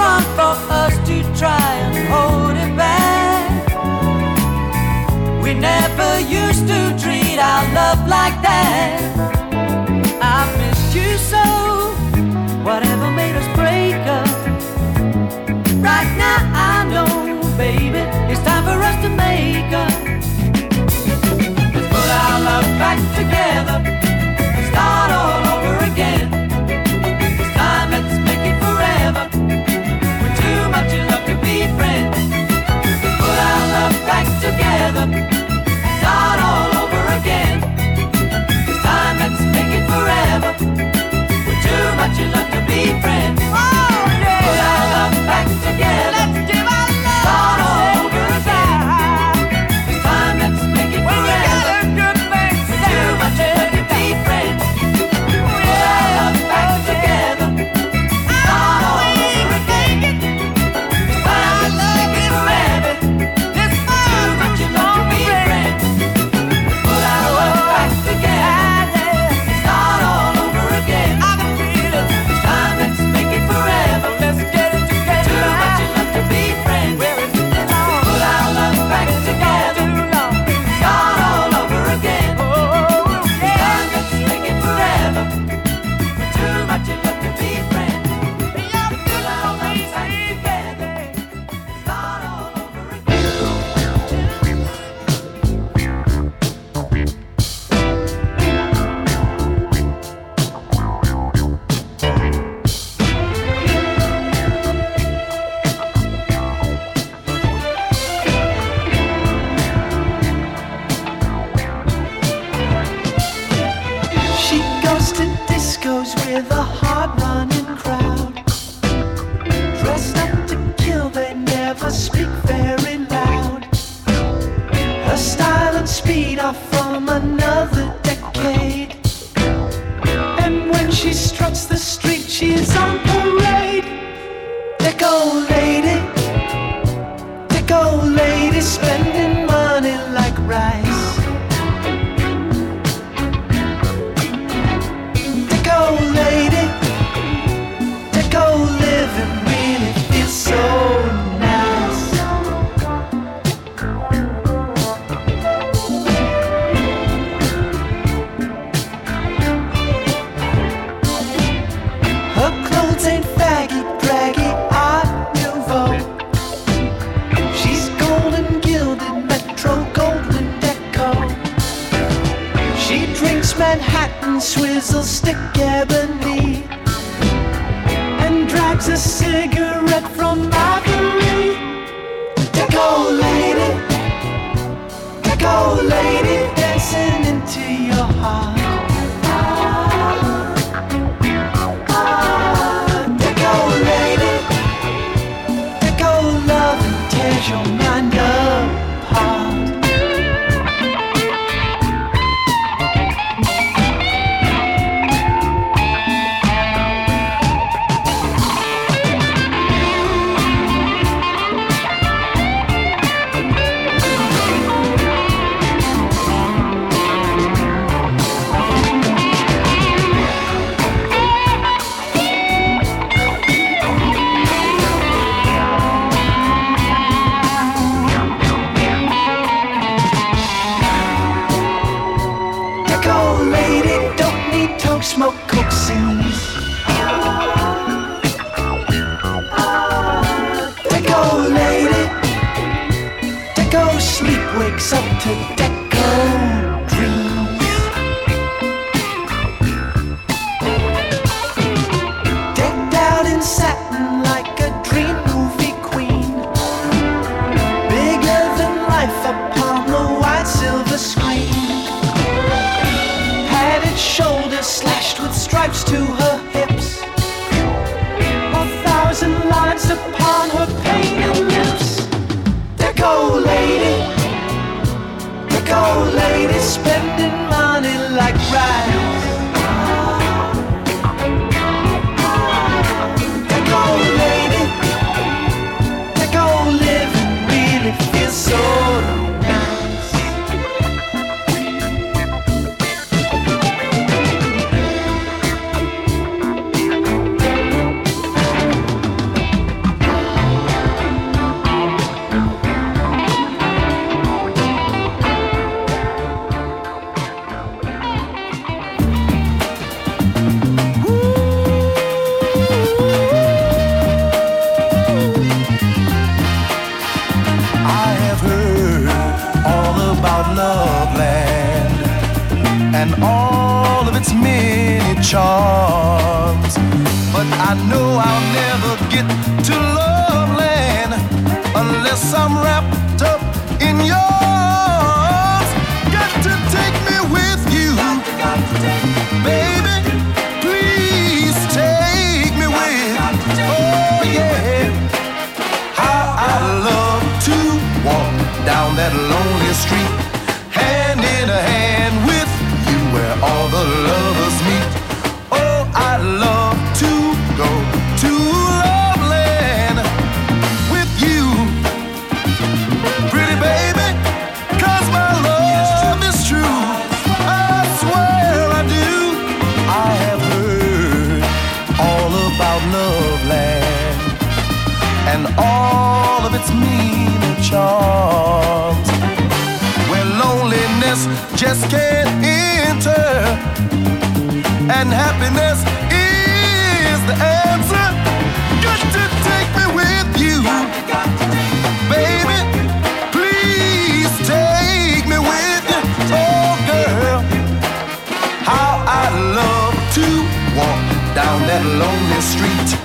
wrong for us to try and hold it back. We never used to treat our love like that. and all of its many charms. But I know I'll never get to Loveland unless I'm wrapped up in your. Can't enter, and happiness is the answer. Got to take me with you, baby. Please take me with you, oh girl. How I love to walk down that lonely street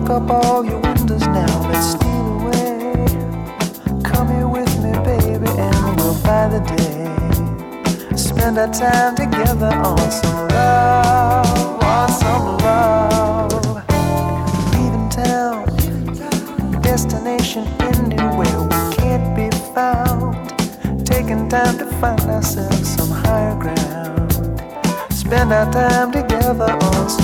lock up all your windows now. Let's steal away. Come here with me, baby, and we'll buy the day. Spend our time together on some love, on some love. Leaving town, destination anywhere we can't be found. Taking time to find ourselves some higher ground. Spend our time together on some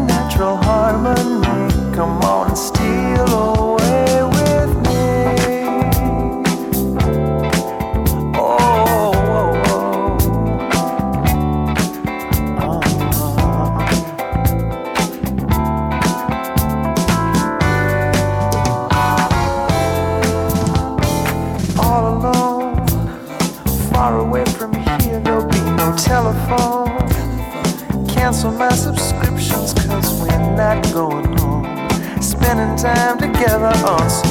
time together on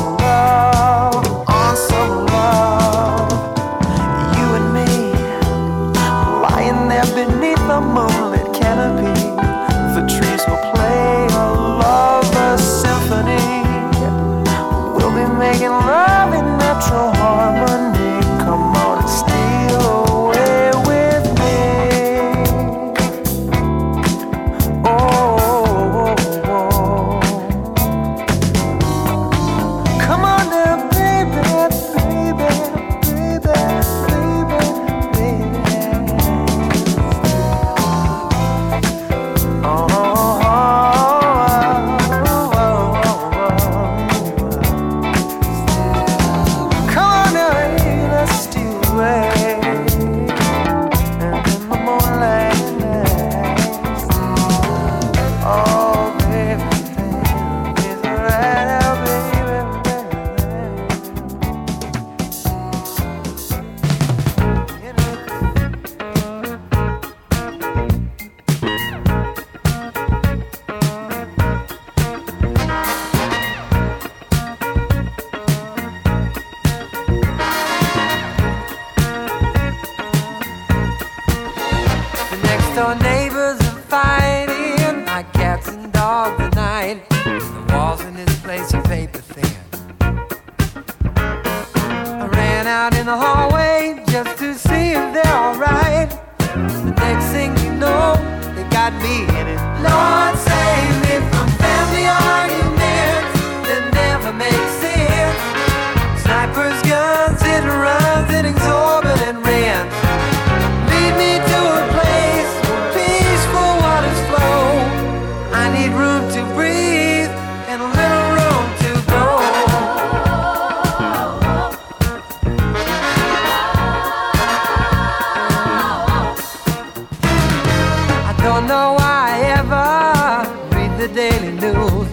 do.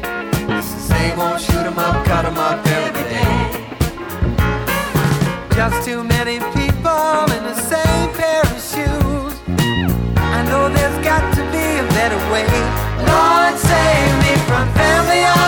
Same old shoot 'em up, cut 'em up every day. Just too many people in the same pair of shoes. I know there's got to be a better way. Lord, save me from family.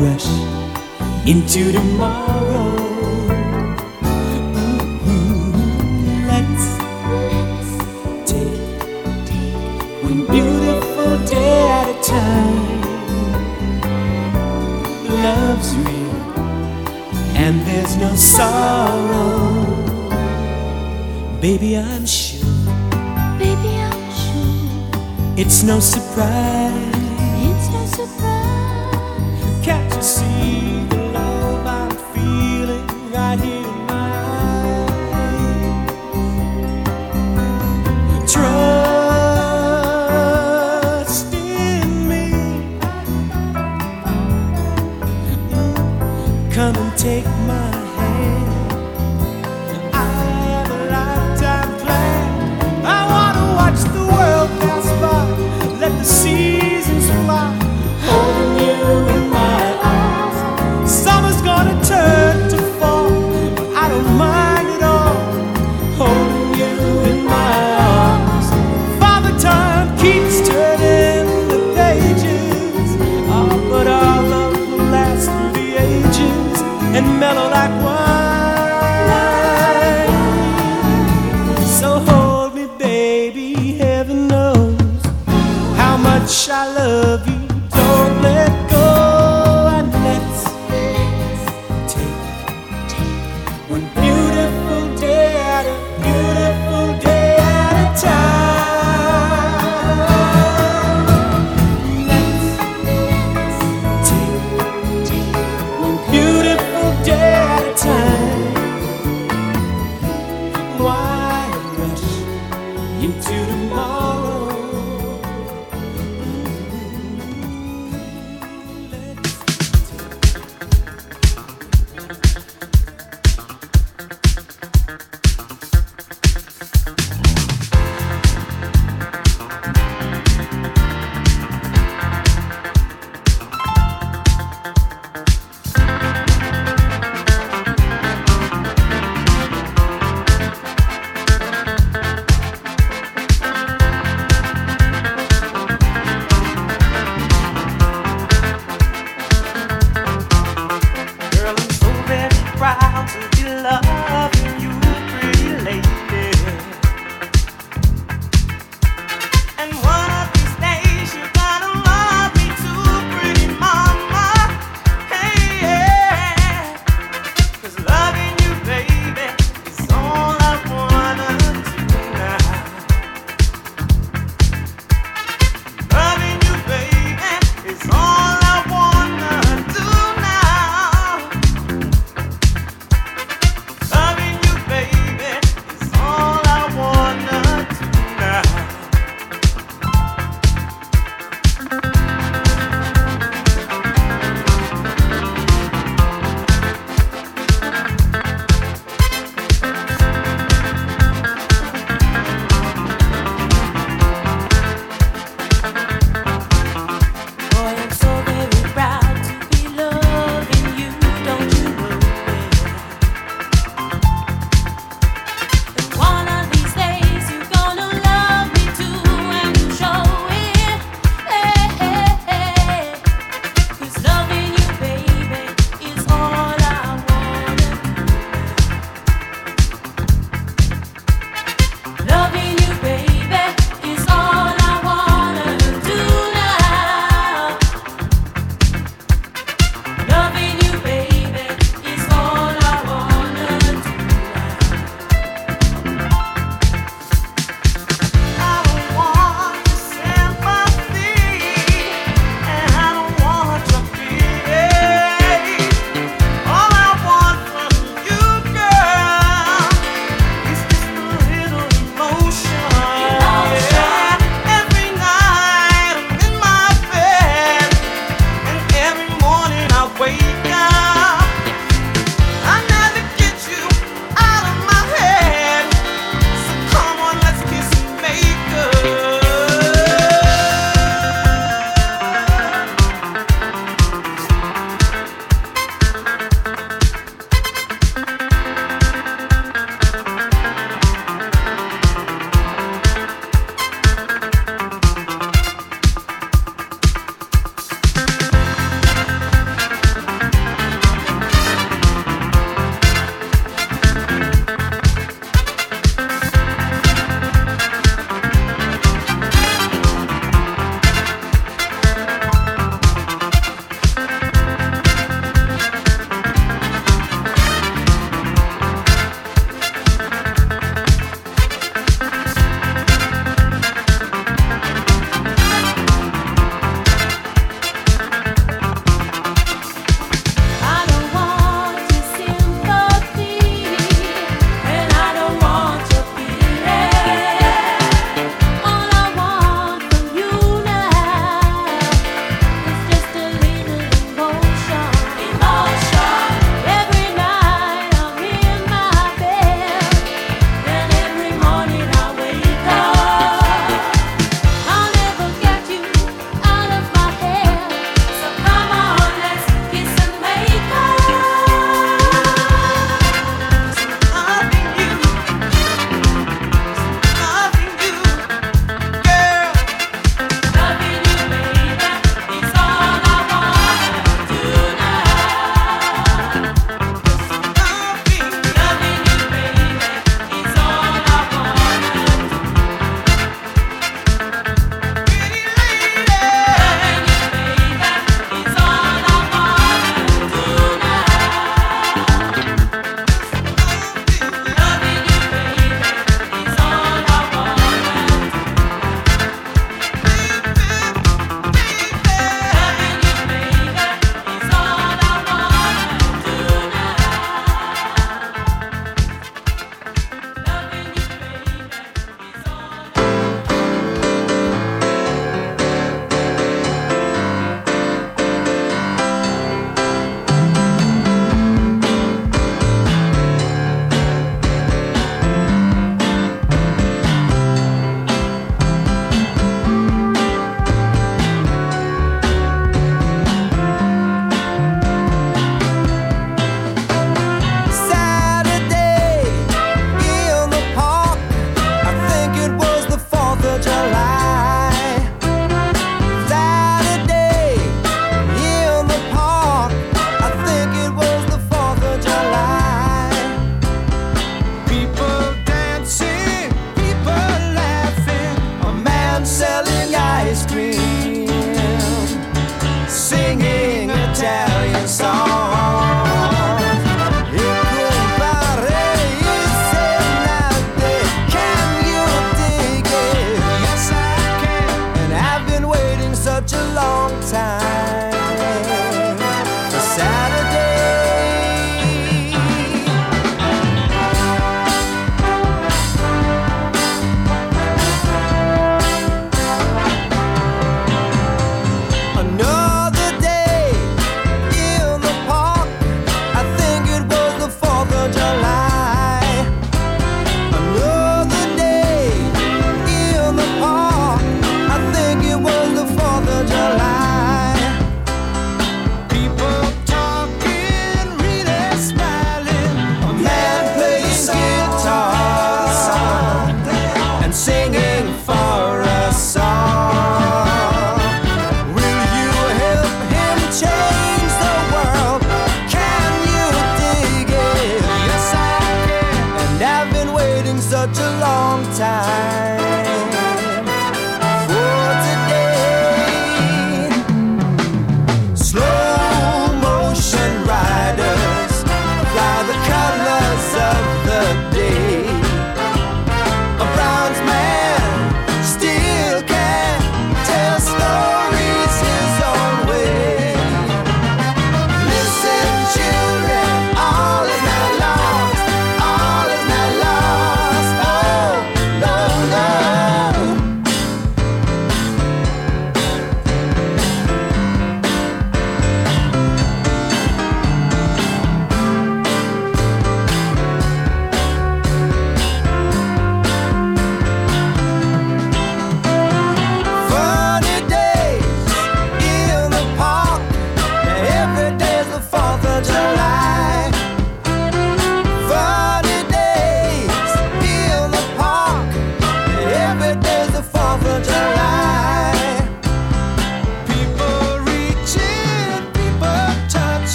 rush into tomorrow. Mm-hmm. Let's, take one beautiful day at a time. Love's real, and there's no sorrow. Baby, I'm sure. Baby, I'm sure. It's no surprise can't you see?